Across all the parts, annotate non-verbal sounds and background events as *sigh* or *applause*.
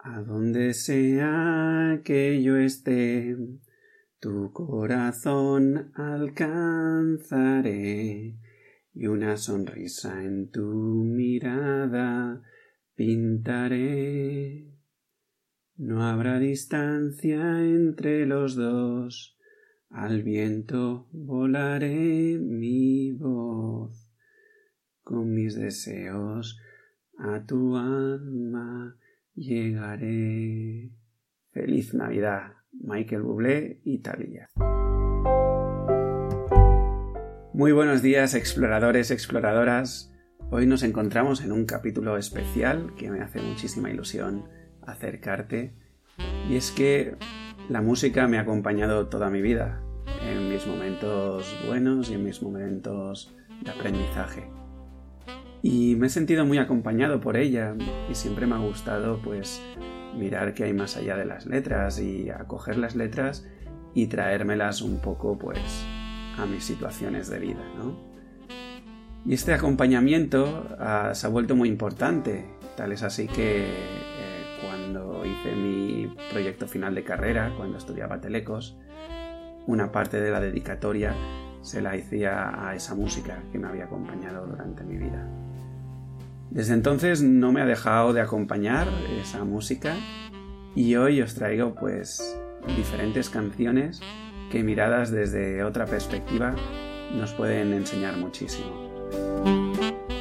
A donde sea que yo esté, tu corazón alcanzaré y una sonrisa en tu mirada pintaré. No habrá distancia entre los dos, al viento volaré mi voz, con mis deseos a tu alma llegaré. Feliz Navidad, Michael Bublé, Italia. Muy buenos días, exploradores, exploradoras. Hoy nos encontramos en un capítulo especial que me hace muchísima ilusión acercarte. Y es que la música me ha acompañado toda mi vida, en mis momentos buenos y en mis momentos de aprendizaje y me he sentido muy acompañado por ella y siempre me ha gustado pues mirar qué hay más allá de las letras y acoger las letras y traérmelas un poco pues a mis situaciones de vida, ¿no? Y este acompañamiento ah, se ha vuelto muy importante, tal es así que eh, cuando hice mi proyecto final de carrera, cuando estudiaba Telecos, una parte de la dedicatoria se la hacía a esa música que me había acompañado durante mi vida. Desde entonces no me ha dejado de acompañar esa música y hoy os traigo pues diferentes canciones que miradas desde otra perspectiva nos pueden enseñar muchísimo.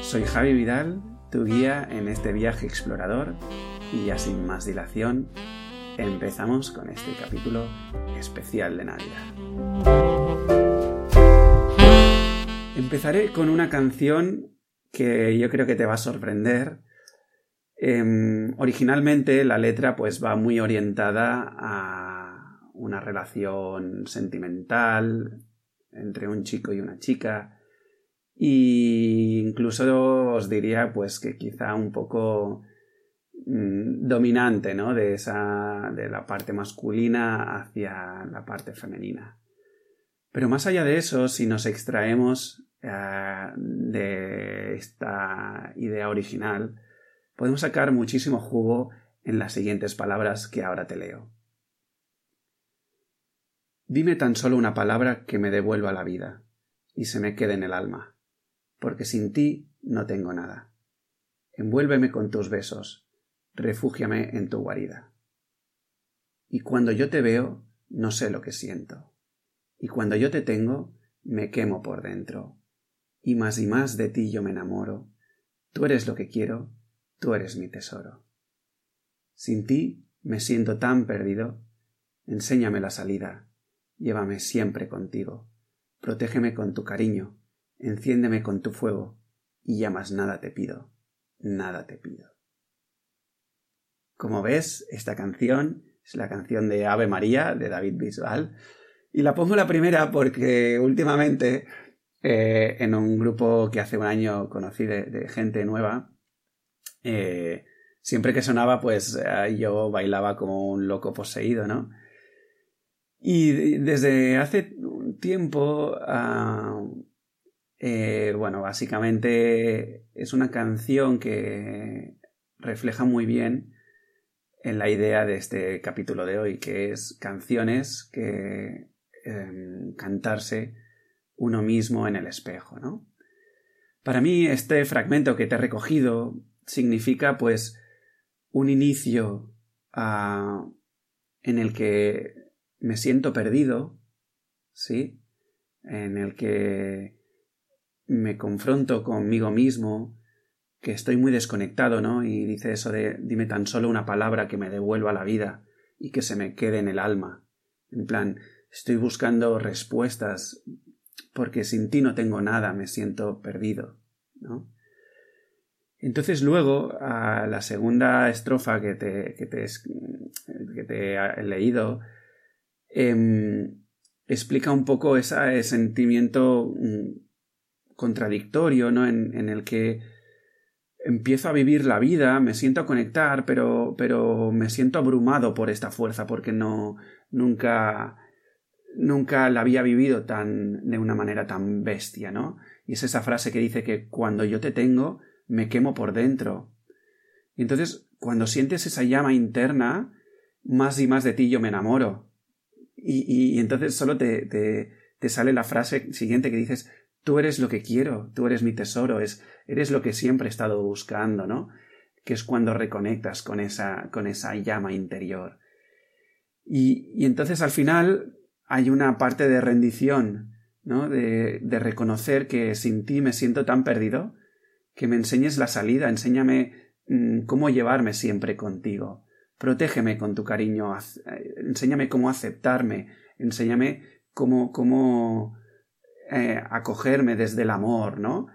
Soy Javi Vidal, tu guía en este viaje explorador y ya sin más dilación, empezamos con este capítulo especial de Navidad. Empezaré con una canción que yo creo que te va a sorprender. Em, originalmente la letra pues va muy orientada a una relación sentimental entre un chico y una chica y incluso os diría pues que quizá un poco mm, dominante ¿no? de esa de la parte masculina hacia la parte femenina pero más allá de eso si nos extraemos eh, de esta idea original, podemos sacar muchísimo jugo en las siguientes palabras que ahora te leo. Dime tan solo una palabra que me devuelva la vida y se me quede en el alma, porque sin ti no tengo nada. Envuélveme con tus besos, refúgiame en tu guarida. Y cuando yo te veo, no sé lo que siento. Y cuando yo te tengo, me quemo por dentro, y más y más de ti yo me enamoro. Tú eres lo que quiero, tú eres mi tesoro. Sin ti me siento tan perdido. Enséñame la salida, llévame siempre contigo, protégeme con tu cariño, enciéndeme con tu fuego, y ya más nada te pido, nada te pido. Como ves, esta canción es la canción de Ave María de David Bisbal, y la pongo la primera porque últimamente eh, en un grupo que hace un año conocí de, gente nueva. Eh, siempre que sonaba, pues yo bailaba como un loco poseído, ¿no? Y desde hace un tiempo, ah, eh, bueno, básicamente es una canción que refleja muy bien en la idea de este capítulo de hoy, que es canciones que em, cantarse uno mismo en el espejo, ¿no? Para mí este fragmento que te he recogido significa pues un inicio en el que me siento perdido, ¿sí? En el que me confronto conmigo mismo, que estoy muy desconectado, ¿no? Y dice eso de dime tan solo una palabra que me devuelva la vida y que se me quede en el alma. En plan, estoy buscando respuestas porque sin ti no tengo nada, me siento perdido, ¿no? Entonces luego, a la segunda estrofa que te, que te, que te he leído, em, explica un poco ese sentimiento mm, contradictorio, ¿no? En, el que empiezo a vivir la vida, me siento a conectar, pero, pero me siento abrumado por esta fuerza, porque no, nunca, nunca la había vivido tan de una manera tan bestia, ¿no? Y es esa frase que dice que cuando yo te tengo, me quemo por dentro. Y entonces, cuando sientes esa llama interna, más y más de ti yo me enamoro. Y, y, entonces solo te, te, te, sale la frase siguiente que dices, tú eres lo que quiero, tú eres mi tesoro, es, eres lo que siempre he estado buscando, ¿no? Que es cuando reconectas con esa, con esa llama interior. Y, y entonces al final hay una parte de rendición, ¿no? De, de reconocer que sin ti me siento tan perdido, que me enseñes la salida, enséñame mm, cómo llevarme siempre contigo. Protégeme con tu cariño, eh, enséñame cómo aceptarme, enséñame cómo, cómo eh, acogerme desde el amor, ¿no?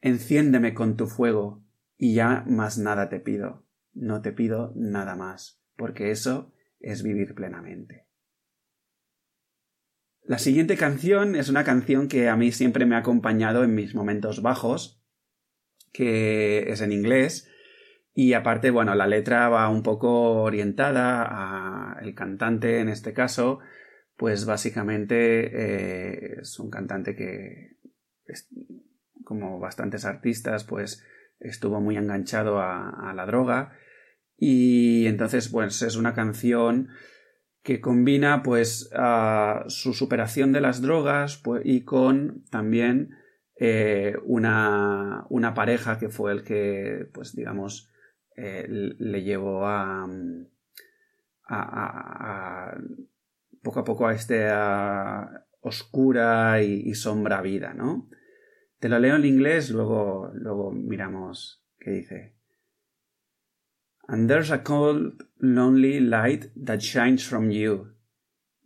Enciéndeme con tu fuego y ya más nada te pido, no te pido nada más, porque eso es vivir plenamente. La siguiente canción es una canción que a mí siempre me ha acompañado en mis momentos bajos, que es en inglés, y aparte, bueno, la letra va un poco orientada a el cantante, en este caso, pues básicamente eh, es un cantante que, como bastantes artistas, pues estuvo muy enganchado a, la droga. Y entonces, pues es una canción que combina pues su superación de las drogas pues, y con también eh, una, una pareja que fue el que, pues digamos, eh, le llevó a, a, poco a poco a esta oscura y, sombra vida, ¿no? Te lo leo en inglés, luego, luego miramos qué dice. And there's a cold, lonely light that shines from you.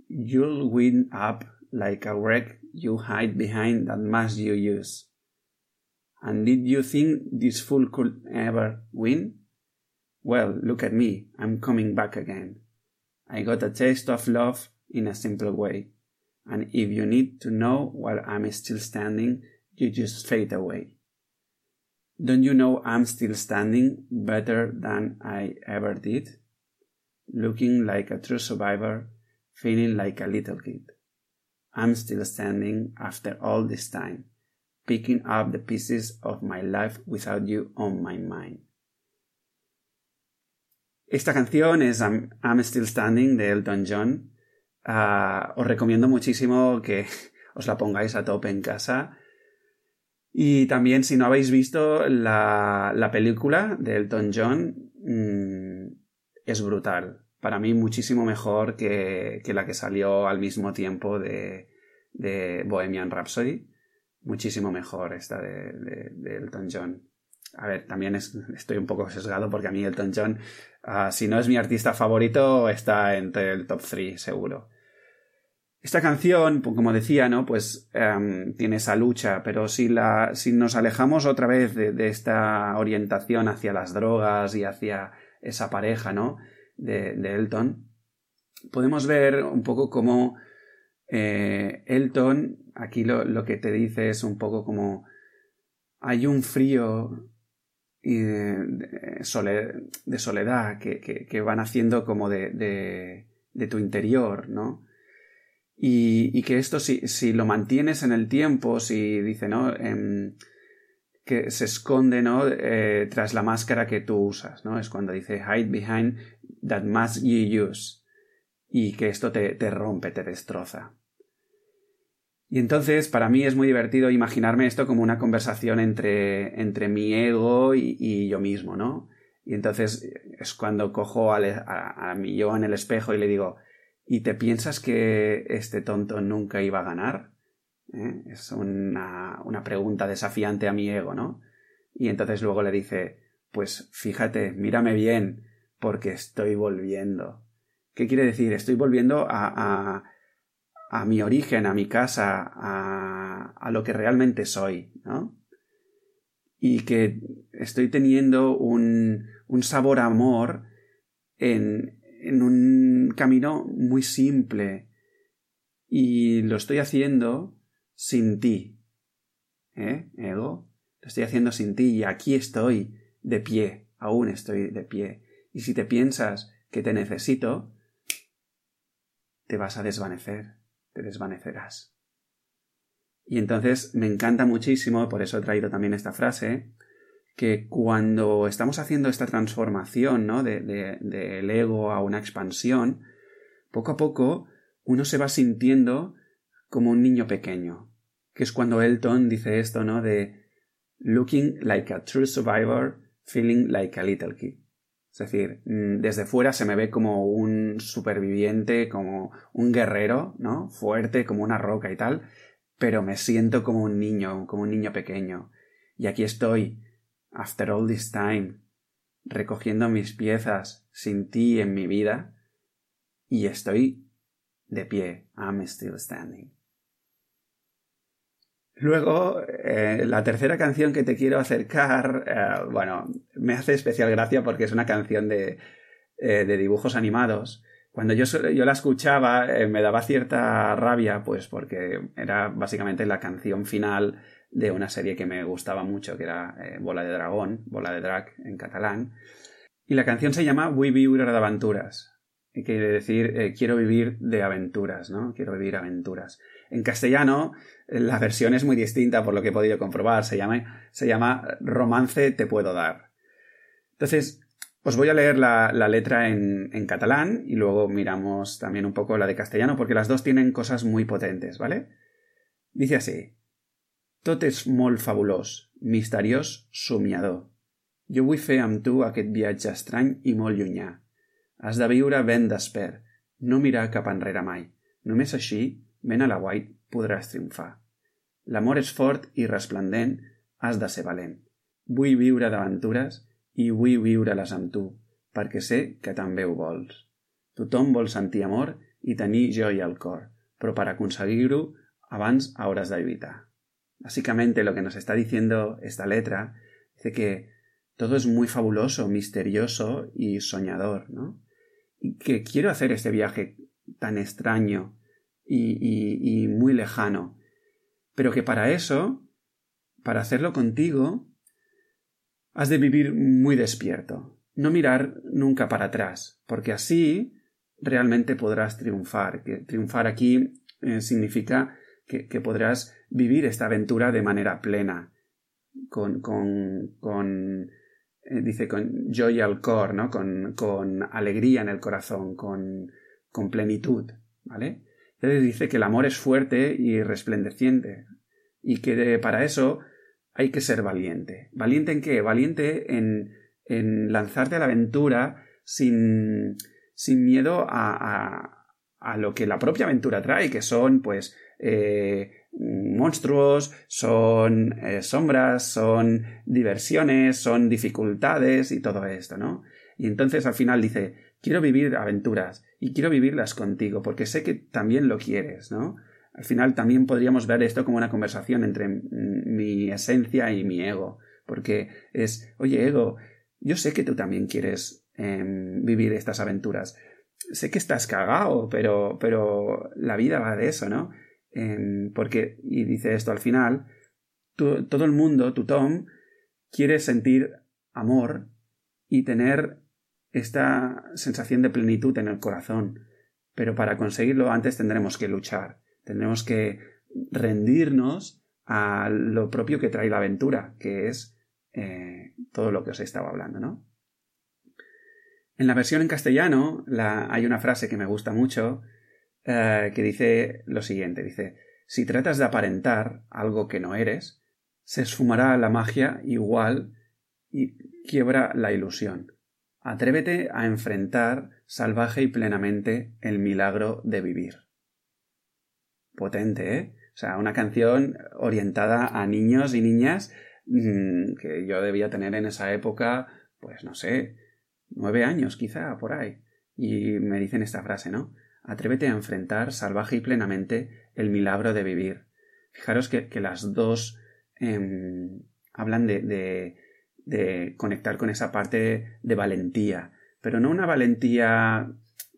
You'll wind up like a wreck you hide behind that mask you use. And did you think this fool could ever win? Well, look at me, I'm coming back again. I got a taste of love in a simple way. And if you need to know while I'm still standing, you just fade away. Don't you know I'm still standing better than I ever did? Looking like a true survivor, feeling like a little kid. I'm still standing after all this time, picking up the pieces of my life without you on my mind. Esta canción es I'm, Still Standing de Elton John. Uh, os recomiendo muchísimo que *laughs* os la pongáis a tope en casa. Y también, si no habéis visto la, la película de Elton John, mmm, es brutal. Para mí, muchísimo mejor que, que, la que salió al mismo tiempo de, de Bohemian Rhapsody. Muchísimo mejor esta de, de, Elton John. A ver, también estoy un poco sesgado porque a mí Elton John, uh, si no es mi artista favorito, está entre el top 3, seguro. Esta canción, pues, como decía, ¿no? Pues um, tiene esa lucha, pero si, la, si nos alejamos otra vez de, esta orientación hacia las drogas y hacia esa pareja, ¿no? De, de Elton, podemos ver un poco cómo eh, Elton, aquí lo, lo que te dice es un poco como hay un frío de, soledad que, que, van haciendo como de, de, tu interior, ¿no? Y, que esto si, si, lo mantienes en el tiempo, si dice, ¿no? Em, que se esconde, ¿no? Eh, tras la máscara que tú usas, ¿no? Es cuando dice hide behind that mask you use. Y que esto te, te rompe, te destroza. Y entonces, para mí es muy divertido imaginarme esto como una conversación entre, entre mi ego y, yo mismo, ¿no? Y entonces es cuando cojo a, a, mi yo en el espejo y le digo, ¿y te piensas que este tonto nunca iba a ganar? ¿Eh? Es una, una pregunta desafiante a mi ego, ¿no? Y entonces luego le dice, pues fíjate, mírame bien, porque estoy volviendo. ¿Qué quiere decir? Estoy volviendo a, a a mi origen, a mi casa, a, a lo que realmente soy, ¿no? Y que estoy teniendo un, un sabor amor en, en un camino muy simple y lo estoy haciendo sin ti. ¿Eh, ego? Lo estoy haciendo sin ti y aquí estoy de pie, aún estoy de pie. Y si te piensas que te necesito, te vas a desvanecer te desvanecerás. Y entonces me encanta muchísimo, por eso he traído también esta frase, que cuando estamos haciendo esta transformación, ¿no? Del de, ego a una expansión, poco a poco uno se va sintiendo como un niño pequeño, que es cuando Elton dice esto, ¿no? De looking like a true survivor, feeling like a little kid. Es decir, mm, desde fuera se me ve como un superviviente, como un guerrero, ¿no? Fuerte, como una roca y tal, pero me siento como un niño, como un niño pequeño. Y aquí estoy, after all this time, recogiendo mis piezas sin ti en mi vida, y estoy de pie. I'm still standing. Luego, eh, la tercera canción que te quiero acercar, eh, bueno, me hace especial gracia porque es una canción de, eh, de dibujos animados. Cuando yo, yo la escuchaba me daba cierta rabia, pues porque era básicamente la canción final de una serie que me gustaba mucho, que era Bola de Dragón, Bola de Drag en catalán. Y la canción se llama Vull viure de aventuras. Y quiere decir, quiero vivir de aventuras, ¿no? Quiero vivir aventuras. En castellano, la versión es muy distinta por lo que he podido comprobar. Se llama, se llama Romance te puedo dar. Entonces, os voy a leer la, letra en, en, catalán y luego miramos también un poco la de castellano porque las dos tienen cosas muy potentes, ¿vale? Dice así. Tot és molt fabulós, misteriós, somiador. Jo vull fer amb tu aquest viatge estrany i molt llunyà. Has de viure ben despert, no mirar cap enrere mai. Només així Ben a la White podràs triomfar. L'amor és fort i resplendent, has de ser valent. Vull viure d'aventures i vull viure-les amb tu, perquè sé que també ho vols. Tothom vol sentir amor i tenir joia al cor, però per aconseguir-ho abans hauràs de lluitar. Básicamente lo que nos está diciendo esta letra dice que todo es muy fabuloso, misterioso y soñador, ¿no? Y que quiero hacer este viaje tan extraño, y, muy lejano. Pero que para eso, para hacerlo contigo, has de vivir muy despierto, no mirar nunca para atrás, porque así realmente podrás triunfar. Que triunfar aquí eh, significa que, podrás vivir esta aventura de manera plena, con, con, con eh, dice, con joy al core, ¿no? Con, con alegría en el corazón, con, con plenitud, ¿vale? Entonces dice que el amor es fuerte y resplandeciente y que para eso hay que ser valiente. ¿Valiente en qué? Valiente en, en lanzarte a la aventura sin, sin miedo a, a, lo que la propia aventura trae, que son pues eh, monstruos, son eh, sombras, son diversiones, son dificultades y todo esto, ¿no? Y entonces al final dice, quiero vivir aventuras y quiero vivirlas contigo, porque sé que también lo quieres, ¿no? Al final también podríamos ver esto como una conversación entre mi esencia y mi ego, porque es, oye, ego, yo sé que tú también quieres em, vivir estas aventuras. Sé que estás cagado, pero, pero la vida va de eso, ¿no? Em, porque, y dice esto al final, todo el mundo, tu Tom, quiere sentir amor y tener esta sensación de plenitud en el corazón. Pero para conseguirlo antes tendremos que luchar, tendremos que rendirnos a lo propio que trae la aventura, que es eh, todo lo que os estaba hablando, ¿no? En la versión en castellano hay una frase que me gusta mucho eh, que dice lo siguiente, dice, si tratas de aparentar algo que no eres, se esfumará la magia igual y quiebra la ilusión. Atrévete a enfrentar salvaje y plenamente el milagro de vivir. Potente, ¿eh? O sea, una canción orientada a niños y niñas mm, que yo debía tener en esa época, pues no sé, nueve años quizá, por ahí. Y me dicen esta frase, ¿no? Atrévete a enfrentar salvaje y plenamente el milagro de vivir. Fijaros que, las dos em, hablan de de conectar con esa parte de valentía, pero no una valentía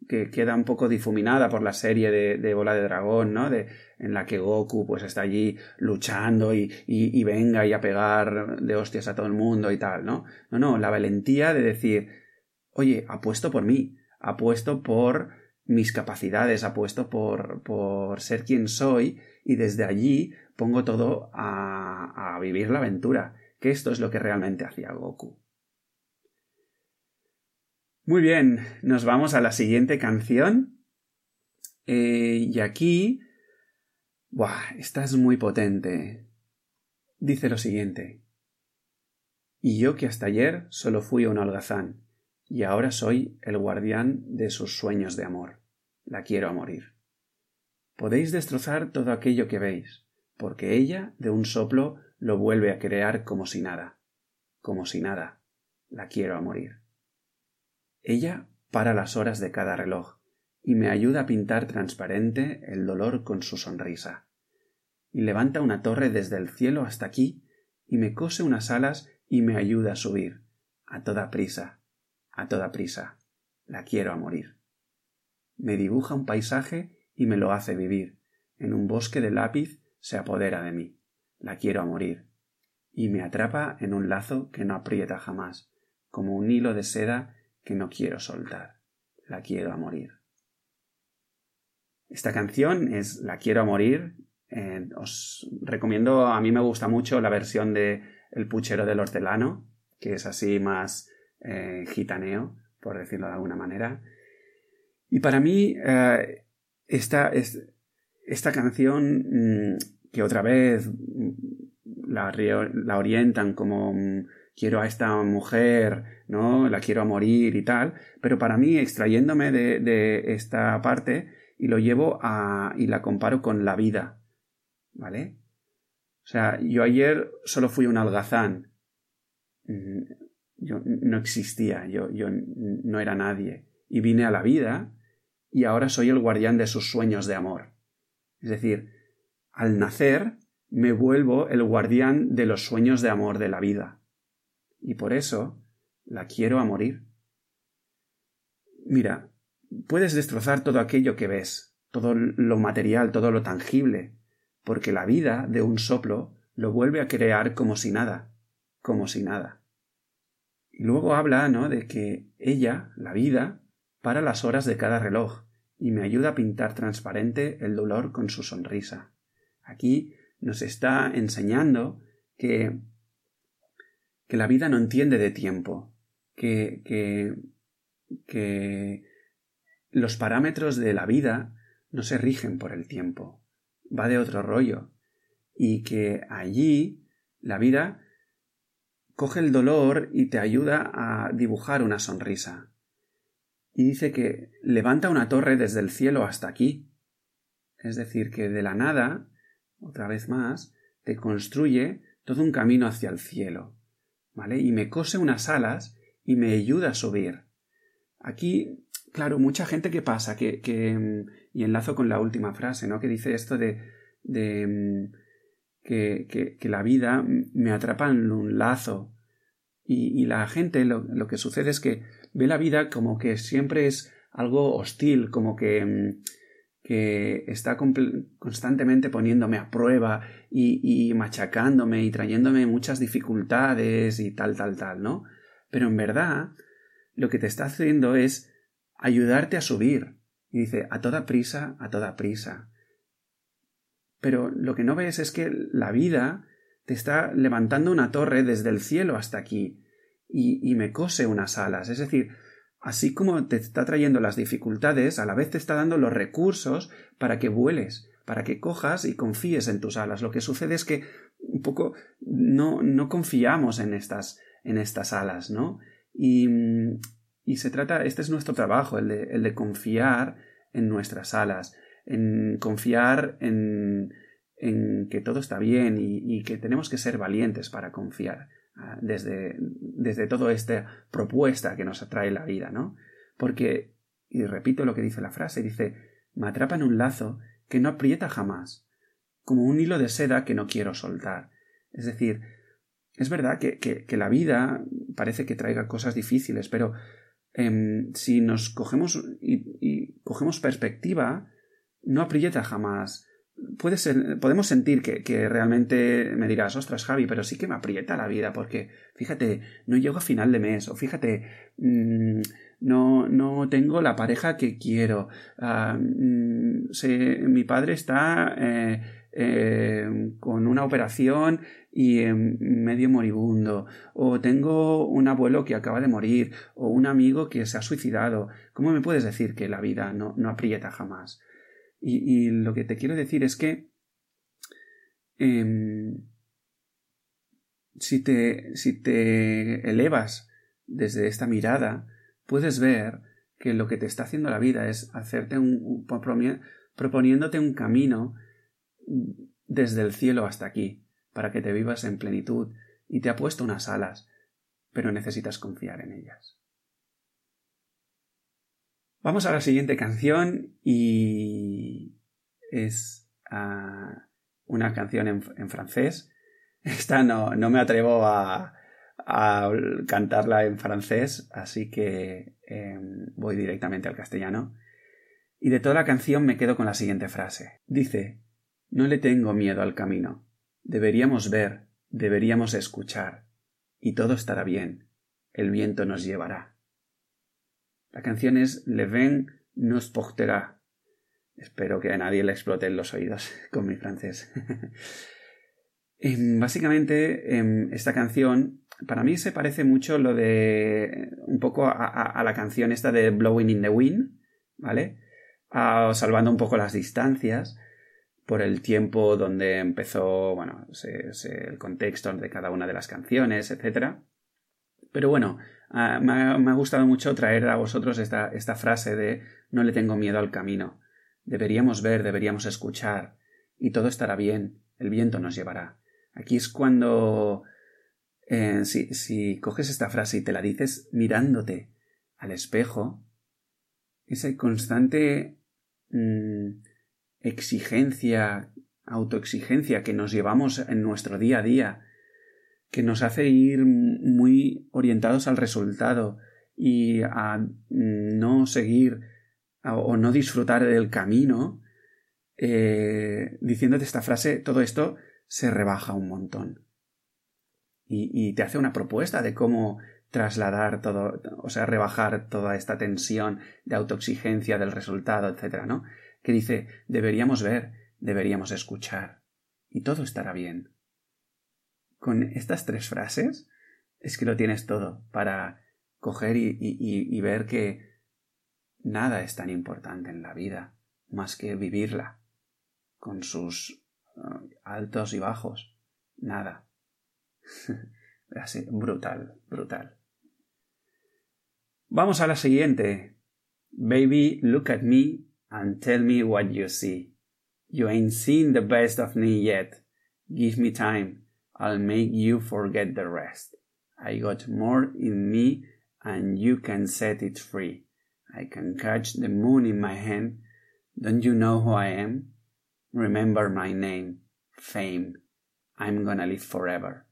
que queda un poco difuminada por la serie de, Bola de Dragón, ¿no? De, en la que Goku pues está allí luchando y, y, venga y a pegar de hostias a todo el mundo y tal, ¿no? No, no, la valentía de decir, oye, apuesto por mí, apuesto por mis capacidades, apuesto por, por ser quien soy y desde allí pongo todo a, a vivir la aventura que esto es lo que realmente hacía Goku. Muy bien, nos vamos a la siguiente canción. Eh, y aquí... Buah, esta es muy potente. Dice lo siguiente. Y yo que hasta ayer solo fui un holgazán, y ahora soy el guardián de sus sueños de amor. La quiero a morir. Podéis destrozar todo aquello que veis, porque ella, de un soplo, lo vuelve a crear como si nada. Como si nada. La quiero a morir. Ella para las horas de cada reloj y me ayuda a pintar transparente el dolor con su sonrisa. Y levanta una torre desde el cielo hasta aquí y me cose unas alas y me ayuda a subir. A toda prisa, a toda prisa. La quiero a morir. Me dibuja un paisaje y me lo hace vivir. En un bosque de lápiz se apodera de mí. La quiero a morir. Y me atrapa en un lazo que no aprieta jamás, como un hilo de seda que no quiero soltar. La quiero a morir. Esta canción es La quiero a morir. Eh, os recomiendo, a mí me gusta mucho la versión de El puchero del hortelano, que es así más eh, gitaneo, por decirlo de alguna manera. Y para mí, eh, esta, esta, canción, mm, que otra vez mm, la, orientan como mm, quiero a esta mujer, ¿no? La quiero a morir y tal, pero para mí, extrayéndome de, de esta parte, y lo llevo a. y la comparo con la vida. ¿Vale? O sea, yo ayer solo fui un algazán. Mm, yo no existía, yo, yo no era nadie. Y vine a la vida y ahora soy el guardián de sus sueños de amor. Es decir, al nacer me vuelvo el guardián de los sueños de amor de la vida y por eso la quiero a morir. Mira, puedes destrozar todo aquello que ves, todo lo material, todo lo tangible, porque la vida de un soplo lo vuelve a crear como si nada, como si nada. Y luego habla, ¿no?, de que ella, la vida, para las horas de cada reloj y me ayuda a pintar transparente el dolor con su sonrisa. Aquí nos está enseñando que que la vida no entiende de tiempo, que, que, que los parámetros de la vida no se rigen por el tiempo, va de otro rollo, y que allí la vida coge el dolor y te ayuda a dibujar una sonrisa. Y dice que levanta una torre desde el cielo hasta aquí. Es decir, que de la nada, otra vez más, te construye todo un camino hacia el cielo. ¿Vale? Y me cose unas alas y me ayuda a subir. Aquí, claro, mucha gente que pasa, que, que mm, y enlazo con la última frase, ¿no? Que dice esto de, de mm, que, que, la vida me atrapa en un lazo. Y, y la gente lo, lo, que sucede es que ve la vida como que siempre es algo hostil, como que mm, que está constantemente poniéndome a prueba y, machacándome y trayéndome muchas dificultades y tal, tal, tal, ¿no? Pero en verdad lo que te está haciendo es ayudarte a subir. Y dice, a toda prisa, a toda prisa. Pero lo que no ves es que la vida te está levantando una torre desde el cielo hasta aquí y, me cose unas alas. Es decir, Así como te está trayendo las dificultades, a la vez te está dando los recursos para que vueles, para que cojas y confíes en tus alas. Lo que sucede es que un poco no, no confiamos en estas, en estas alas, ¿no? Y, y se trata, este es nuestro trabajo, el de, confiar en nuestras alas, en confiar en, en que todo está bien y que tenemos que ser valientes para confiar. Ah, desde, desde toda esta propuesta que nos atrae la vida, ¿no? Porque, y repito lo que dice la frase, dice, me atrapa en un lazo que no aprieta jamás, como un hilo de seda que no quiero soltar. Es decir, es verdad que, que, la vida parece que traiga cosas difíciles, pero em, si nos cogemos y, y, cogemos perspectiva, no aprieta jamás puede ser, podemos sentir que, que, realmente me dirás, ostras, Javi, pero sí que me aprieta la vida, porque fíjate, no llego a final de mes, o fíjate, mmm, no, no tengo la pareja que quiero, mmm, se, mi padre está eh, eh, con una operación y medio moribundo, o tengo un abuelo que acaba de morir, o un amigo que se ha suicidado. ¿Cómo me puedes decir que la vida no, no aprieta jamás? Y, lo que te quiero decir es que em, si, te, si te elevas desde esta mirada, puedes ver que lo que te está haciendo la vida es hacerte un, proponiéndote un camino desde el cielo hasta aquí, para que te vivas en plenitud, y te ha puesto unas alas, pero necesitas confiar en ellas. Vamos a la siguiente canción y es ah, una canción en, francés. *laughs* Esta no, no me atrevo a, a, cantarla en francés, así que em, voy directamente al castellano. Y de toda la canción me quedo con la siguiente frase. Dice, no le tengo miedo al camino. Deberíamos ver, deberíamos escuchar, y todo estará bien. El viento nos llevará. La canción es Le vent nous portera. Espero que a nadie le exploten los oídos *laughs* con mi francés. *laughs* Em, básicamente, em, esta canción para mí se parece mucho lo de un poco a, la canción esta de Blowing in the Wind, ¿vale? salvando un poco las distancias por el tiempo donde empezó, bueno, el contexto de cada una de las canciones, etc. Pero bueno, Ah, me, ha, gustado mucho traer a vosotros esta, esta frase de no le tengo miedo al camino. Deberíamos ver, deberíamos escuchar, y todo estará bien, el viento nos llevará. Aquí es cuando eh, si, si, coges esta frase y te la dices mirándote al espejo, esa constante mm, exigencia, autoexigencia que nos llevamos en nuestro día a día, que nos hace ir muy orientados al resultado y a no seguir o no disfrutar del camino, eh, diciéndote esta frase, todo esto se rebaja un montón. Y, te hace una propuesta de cómo trasladar todo, o sea, rebajar toda esta tensión de autoexigencia del resultado, etcétera, ¿no? Que dice, deberíamos ver, deberíamos escuchar, y todo estará bien con estas tres frases es que lo tienes todo para coger y, ver que nada es tan importante en la vida más que vivirla con sus uh, altos y bajos. Nada. *laughs* Así, brutal, brutal. Vamos a la siguiente. Baby, look at me and tell me what you see. You ain't seen the best of me yet. Give me time. I'll make you forget the rest. I got more in me and you can set it free. I can catch the moon in my hand. Don't you know who I am? Remember my name, fame. I'm gonna live forever.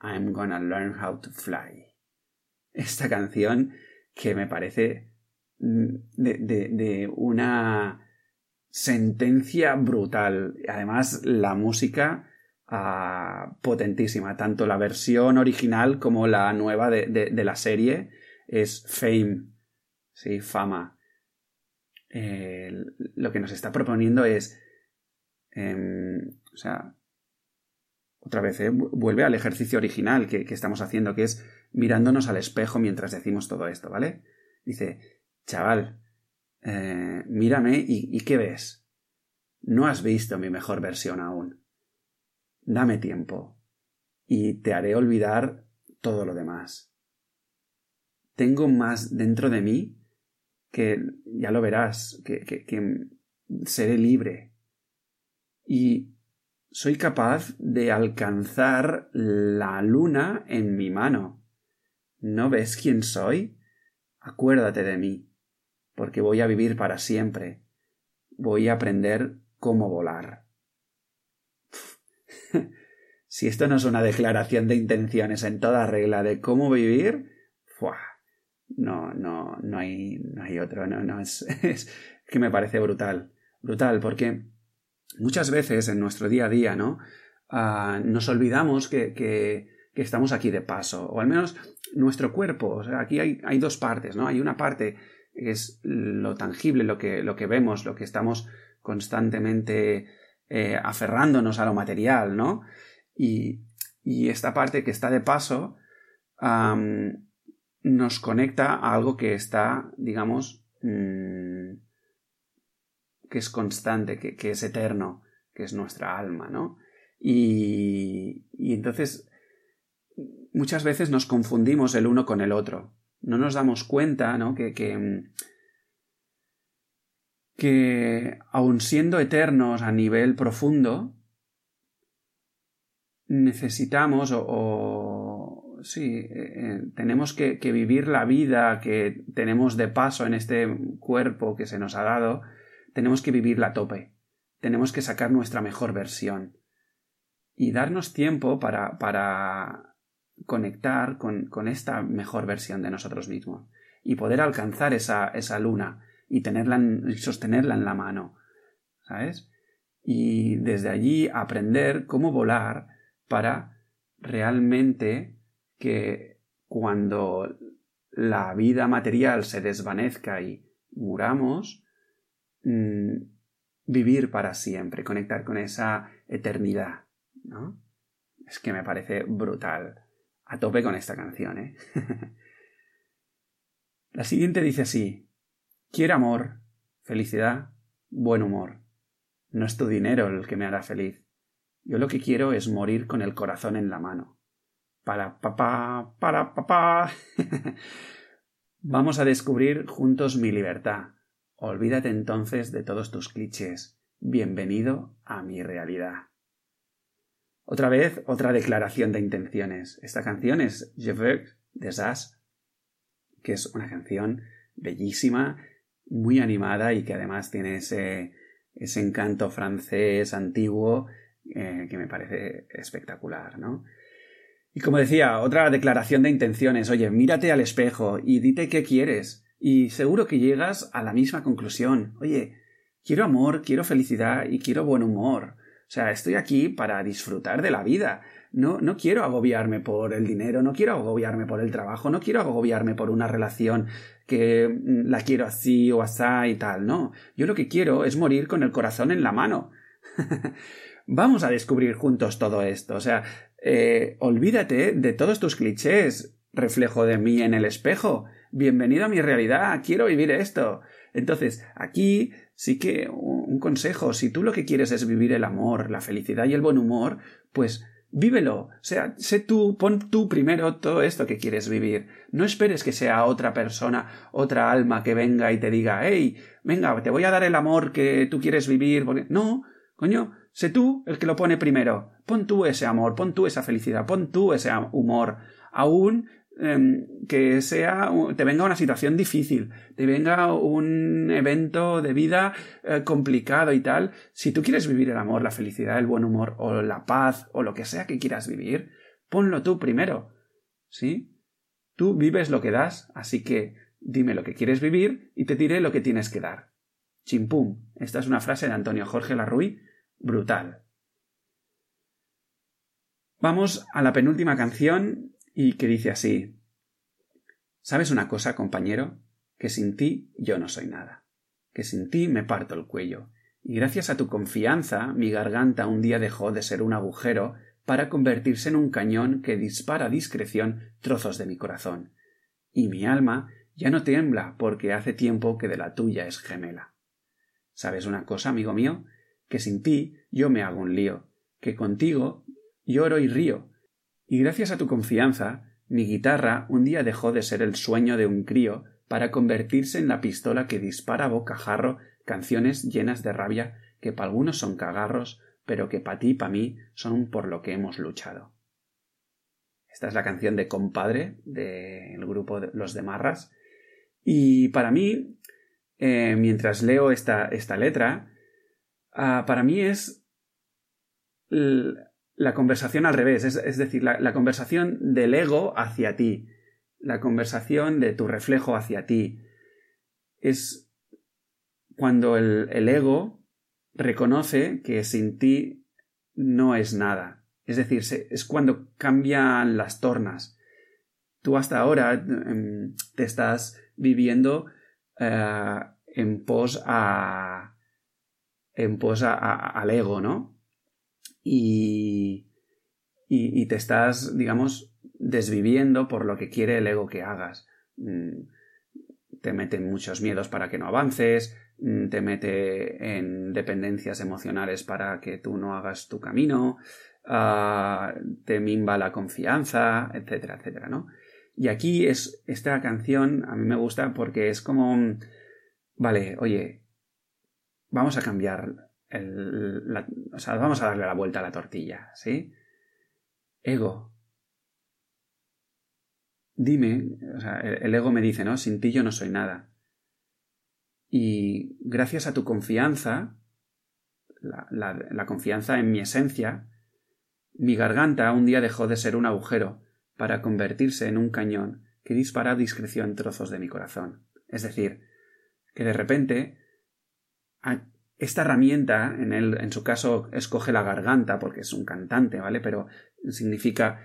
I'm gonna learn how to fly. *laughs* Esta canción que me parece mm, de, una sentencia brutal. Además, la música potentísima. Tanto la versión original como la nueva de, la serie es Fame. Sí, fama. lo que nos está proponiendo es. Em, o sea. Otra vez, ¿eh? vuelve al ejercicio original que, estamos haciendo, que es mirándonos al espejo mientras decimos todo esto, ¿vale? Dice, chaval, eh, mírame y ¿qué ves? No has visto mi mejor versión aún dame tiempo y te haré olvidar todo lo demás. Tengo más dentro de mí que, ya lo verás, que, que, seré libre. Y soy capaz de alcanzar la luna en mi mano. ¿No ves quién soy? Acuérdate de mí, porque voy a vivir para siempre. Voy a aprender cómo volar. *laughs* si esto no es una declaración de intenciones en toda regla de cómo vivir, no, no, no hay, no hay otro, no, no, *laughs* es, que me parece brutal, brutal, porque muchas veces en nuestro día a día, ¿no? Ah, nos olvidamos que, que, estamos aquí de paso, o al menos nuestro cuerpo, o sea, aquí hay, hay dos partes, ¿no? Hay una parte que es lo tangible, lo que, lo que vemos, lo que estamos constantemente eh, aferrándonos a lo material, ¿no? Y, esta parte que está de paso nos conecta a algo que está, digamos, mm, que es constante, que, es eterno, que es nuestra alma, ¿no? Y, entonces muchas veces nos confundimos el uno con el otro. No nos damos cuenta, ¿no? Que, que, que aun siendo eternos a nivel profundo, necesitamos o, sí, eh, eh, tenemos que, vivir la vida que tenemos de paso en este cuerpo que se nos ha dado, tenemos que vivirla a tope, tenemos que sacar nuestra mejor versión y darnos tiempo para, para conectar con, con esta mejor versión de nosotros mismos y poder alcanzar esa, esa luna y tenerla sostenerla en la mano, ¿sabes? Y desde allí aprender cómo volar para realmente que cuando la vida material se desvanezca y muramos, mm, vivir para siempre, conectar con esa eternidad, ¿no? Es que me parece brutal. A tope con esta canción, ¿eh? *laughs* la siguiente dice así, Quiero amor, felicidad, buen humor. No es tu dinero el que me hará feliz. Yo lo que quiero es morir con el corazón en la mano. Para papá, para papá. *laughs* Vamos a descubrir juntos mi libertad. Olvídate entonces de todos tus clichés. Bienvenido a mi realidad. Otra vez, otra declaración de intenciones. Esta canción es Je veux des As, que es una canción bellísima muy animada y que además tiene ese, ese encanto francés antiguo eh, que me parece espectacular, ¿no? Y como decía, otra declaración de intenciones, oye, mírate al espejo y dite qué quieres. Y seguro que llegas a la misma conclusión. Oye, quiero amor, quiero felicidad y quiero buen humor. O sea, estoy aquí para disfrutar de la vida. No, no quiero agobiarme por el dinero, no quiero agobiarme por el trabajo, no quiero agobiarme por una relación que mm, la quiero así o asá y tal, no. Yo lo que quiero es morir con el corazón en la mano. *laughs* Vamos a descubrir juntos todo esto. O sea, eh, olvídate de todos tus clichés. Reflejo de mí en el espejo. Bienvenido a mi realidad. Quiero vivir esto. Entonces, aquí sí que un consejo. Si tú lo que quieres es vivir el amor, la felicidad y el buen humor, pues Vívelo. O sea, sé tú, pon tú primero todo esto que quieres vivir. No esperes que sea otra persona, otra alma que venga y te diga, hey, venga, te voy a dar el amor que tú quieres vivir. No, coño, sé tú el que lo pone primero. Pon tú ese amor, pon tú esa felicidad, pon tú ese humor. Aún Em, que sea, te venga una situación difícil, te venga un evento de vida eh, complicado y tal, si tú quieres vivir el amor, la felicidad, el buen humor o la paz o lo que sea que quieras vivir, ponlo tú primero. ¿Sí? Tú vives lo que das, así que dime lo que quieres vivir y te diré lo que tienes que dar. Chimpum. Esta es una frase de Antonio Jorge Larruy, brutal. Vamos a la penúltima canción y que dice así ¿Sabes una cosa, compañero? Que sin ti yo no soy nada, que sin ti me parto el cuello, y gracias a tu confianza mi garganta un día dejó de ser un agujero para convertirse en un cañón que dispara a discreción trozos de mi corazón, y mi alma ya no tiembla porque hace tiempo que de la tuya es gemela. ¿Sabes una cosa, amigo mío? Que sin ti yo me hago un lío, que contigo lloro y río, y gracias a tu confianza, mi guitarra un día dejó de ser el sueño de un crío para convertirse en la pistola que dispara bocajarro canciones llenas de rabia que pa' algunos son cagarros, pero que pa' ti y pa' mí son por lo que hemos luchado. Esta es la canción de Compadre del grupo Los de Marras. Y para mí, eh, mientras leo esta, esta letra, ah, para mí es la conversación al revés, es, decir, la, conversación del ego hacia ti, la conversación de tu reflejo hacia ti. Es cuando el, el ego reconoce que sin ti no es nada. Es decir, es cuando cambian las tornas. Tú hasta ahora em, te estás viviendo eh, en pos a en pos al ego, ¿no? Y, y, te estás, digamos, desviviendo por lo que quiere el ego que hagas. Mm, te meten muchos miedos para que no avances, mm, te mete en dependencias emocionales para que tú no hagas tu camino, ah, te mimba la confianza, etcétera, etcétera, ¿no? Y aquí es esta canción a mí me gusta porque es como vale, oye, vamos a cambiar el, o sea, vamos a darle la vuelta a la tortilla, ¿sí? Ego, dime, o sea, el ego me dice, ¿no? Sin ti yo no soy nada. Y gracias a tu confianza, la, confianza en mi esencia, mi garganta un día dejó de ser un agujero para convertirse en un cañón que dispara a discreción trozos de mi corazón. Es decir, que de repente esta herramienta, en, él, en su caso, escoge la garganta porque es un cantante, ¿vale? Pero significa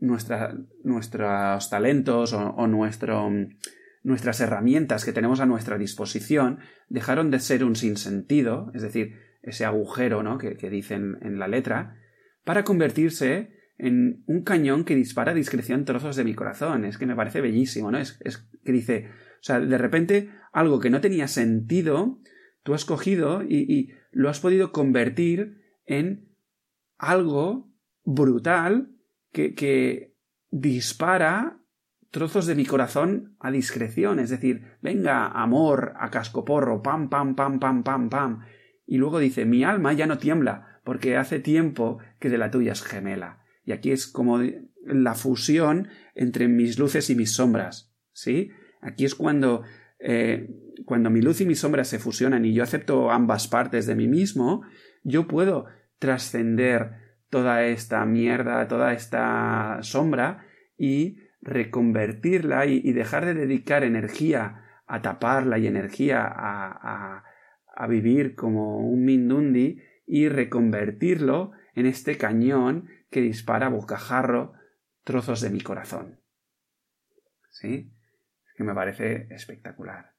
nuestros talentos o, nuestro, nuestras herramientas que tenemos a nuestra disposición dejaron de ser un sinsentido, es decir, ese agujero ¿no? que, dicen en la letra, para convertirse en un cañón que dispara a discreción trozos de mi corazón. Es que me parece bellísimo, ¿no? Es, que dice, o sea, de repente algo que no tenía sentido, tú has cogido y, lo has podido convertir en algo brutal que, dispara trozos de mi corazón a discreción, es decir, venga, amor, a cascoporro, pam, pam, pam, pam, pam, pam. Y luego dice, mi alma ya no tiembla, porque hace tiempo que de la tuya es gemela. Y aquí es como la fusión entre mis luces y mis sombras, ¿sí? Aquí es cuando, eh, cuando mi luz y mi sombra se fusionan y yo acepto ambas partes de mí mismo, yo puedo trascender toda esta mierda, toda esta sombra y reconvertirla y, dejar de dedicar energía a taparla y energía a, a, vivir como un mindundi y reconvertirlo en este cañón que dispara bocajarro trozos de mi corazón. ¿Sí? Es que me parece espectacular.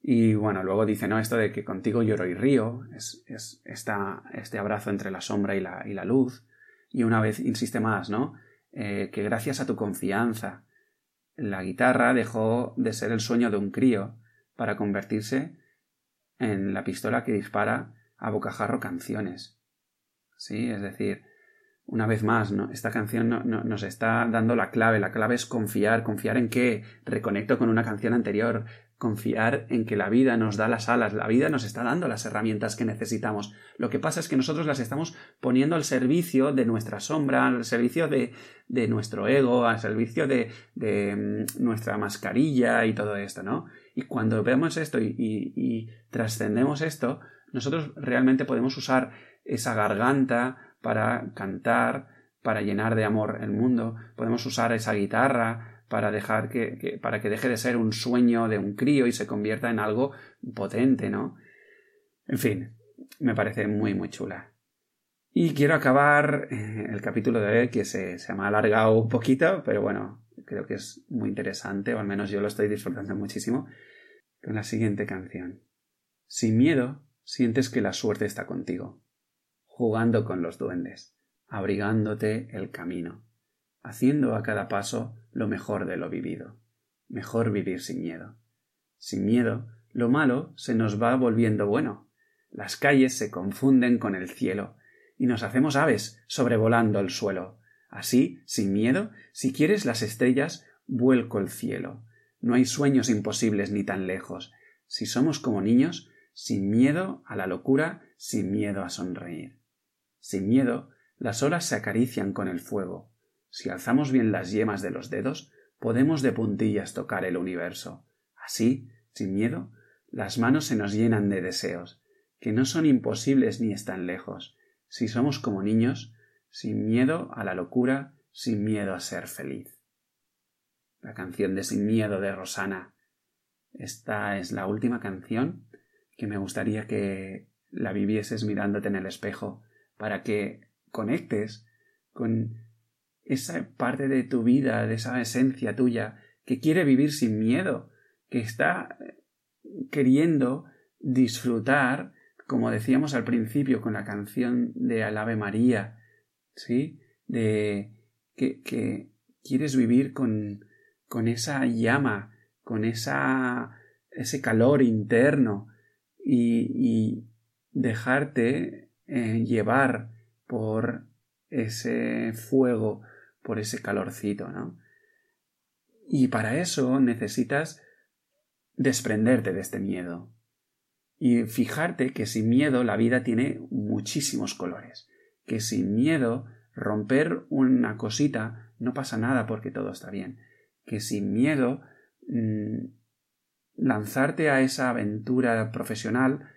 Y bueno, luego dice, ¿no? Esto de que contigo lloro y río, es, es este abrazo entre la sombra y la, y la, luz. Y una vez insiste más, ¿no? Eh, que gracias a tu confianza, la guitarra dejó de ser el sueño de un crío para convertirse en la pistola que dispara a bocajarro canciones. Sí, es decir, una vez más, ¿no? esta canción nos está dando la clave. La clave es confiar. ¿Confiar en qué? Reconecto con una canción anterior confiar en que la vida nos da las alas, la vida nos está dando las herramientas que necesitamos. Lo que pasa es que nosotros las estamos poniendo al servicio de nuestra sombra, al servicio de, de nuestro ego, al servicio de, de, mm, nuestra mascarilla y todo esto, ¿no? Y cuando vemos esto y, y trascendemos esto, nosotros realmente podemos usar esa garganta para cantar, para llenar de amor el mundo, podemos usar esa guitarra para dejar que, para que deje de ser un sueño de un crío y se convierta en algo potente, ¿no? En fin, me parece muy muy chula. Y quiero acabar eh, el capítulo de hoy que se, se me ha alargado un poquito, pero bueno, creo que es muy interesante, o al menos yo lo estoy disfrutando muchísimo, con la siguiente canción. Sin miedo, sientes que la suerte está contigo, jugando con los duendes, abrigándote el camino haciendo a cada paso lo mejor de lo vivido. Mejor vivir sin miedo. Sin miedo, lo malo se nos va volviendo bueno. Las calles se confunden con el cielo, y nos hacemos aves sobrevolando el suelo. Así, sin miedo, si quieres las estrellas, vuelco el cielo. No hay sueños imposibles ni tan lejos. Si somos como niños, sin miedo a la locura, sin miedo a sonreír. Sin miedo, las olas se acarician con el fuego. Si alzamos bien las yemas de los dedos, podemos de puntillas tocar el universo. Así, sin miedo, las manos se nos llenan de deseos, que no son imposibles ni están lejos. Si somos como niños, sin miedo a la locura, sin miedo a ser feliz. La canción de Sin miedo de Rosana. Esta es la última canción que me gustaría que la vivieses mirándote en el espejo, para que conectes con esa parte de tu vida, de esa esencia tuya, que quiere vivir sin miedo, que está queriendo disfrutar como decíamos al principio con la canción de Alave María, ¿sí? De que, quieres vivir con, esa llama, con ese calor interno y, y dejarte eh, llevar por ese fuego, por ese calorcito, ¿no? Y para eso necesitas desprenderte de este miedo y fijarte que sin miedo la vida tiene muchísimos colores, que sin miedo romper una cosita no pasa nada porque todo está bien, que sin miedo mm, lanzarte a esa aventura profesional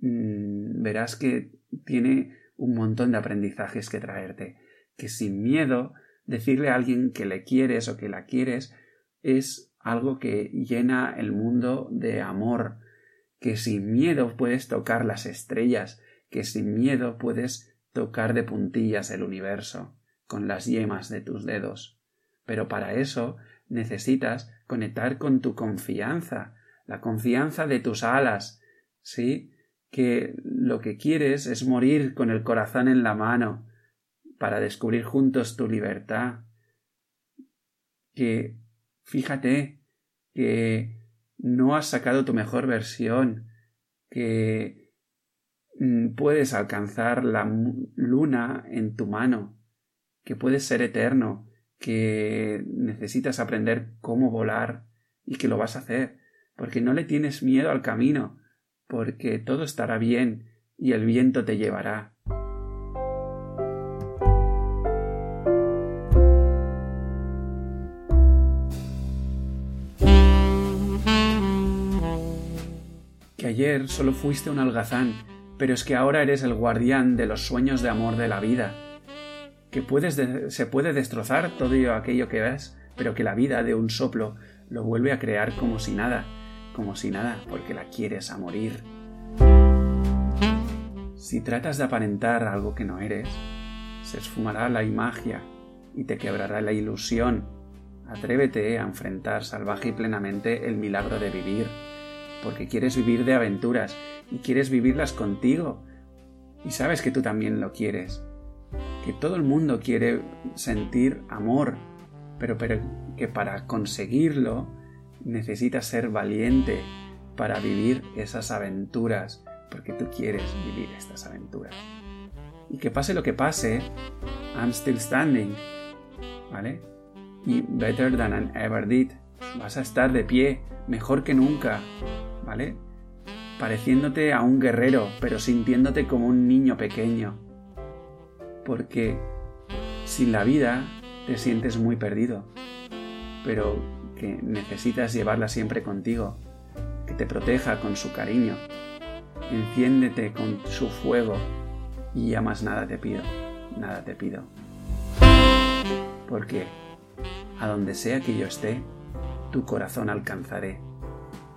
mm, verás que tiene un montón de aprendizajes que traerte, que sin miedo decirle a alguien que le quieres o que la quieres es algo que llena el mundo de amor, que sin miedo puedes tocar las estrellas, que sin miedo puedes tocar de puntillas el universo con las yemas de tus dedos. Pero para eso necesitas conectar con tu confianza, la confianza de tus alas, ¿sí? Que lo que quieres es morir con el corazón en la mano para descubrir juntos tu libertad. Que fíjate que no has sacado tu mejor versión, que mm, puedes alcanzar la luna en tu mano, que puedes ser eterno, que necesitas aprender cómo volar y que lo vas a hacer, porque no le tienes miedo al camino, porque todo estará bien y el viento te llevará. Ayer solo fuiste un algazán, pero es que ahora eres el guardián de los sueños de amor de la vida, que puedes se puede destrozar todo aquello que ves, pero que la vida de un soplo lo vuelve a crear como si nada, como si nada, porque la quieres a morir. Si tratas de aparentar algo que no eres, se esfumará la magia y te quebrará la ilusión. Atrévete a enfrentar salvaje y plenamente el milagro de vivir porque quieres vivir de aventuras y quieres vivirlas contigo. Y sabes que tú también lo quieres. Que todo el mundo quiere sentir amor, pero, pero que para conseguirlo necesitas ser valiente para vivir esas aventuras, porque tú quieres vivir estas aventuras. Y que pase lo que pase, I'm still standing. ¿Vale? Y better than I ever did. Vas a estar de pie, mejor que nunca, ¿vale? Pareciéndote a un guerrero, pero sintiéndote como un niño pequeño. Porque sin la vida te sientes muy perdido, pero que necesitas llevarla siempre contigo, que te proteja con su cariño. Enciéndete con su fuego y ya más nada te pido, nada te pido. Porque a donde sea que yo esté, tu corazón alcanzaré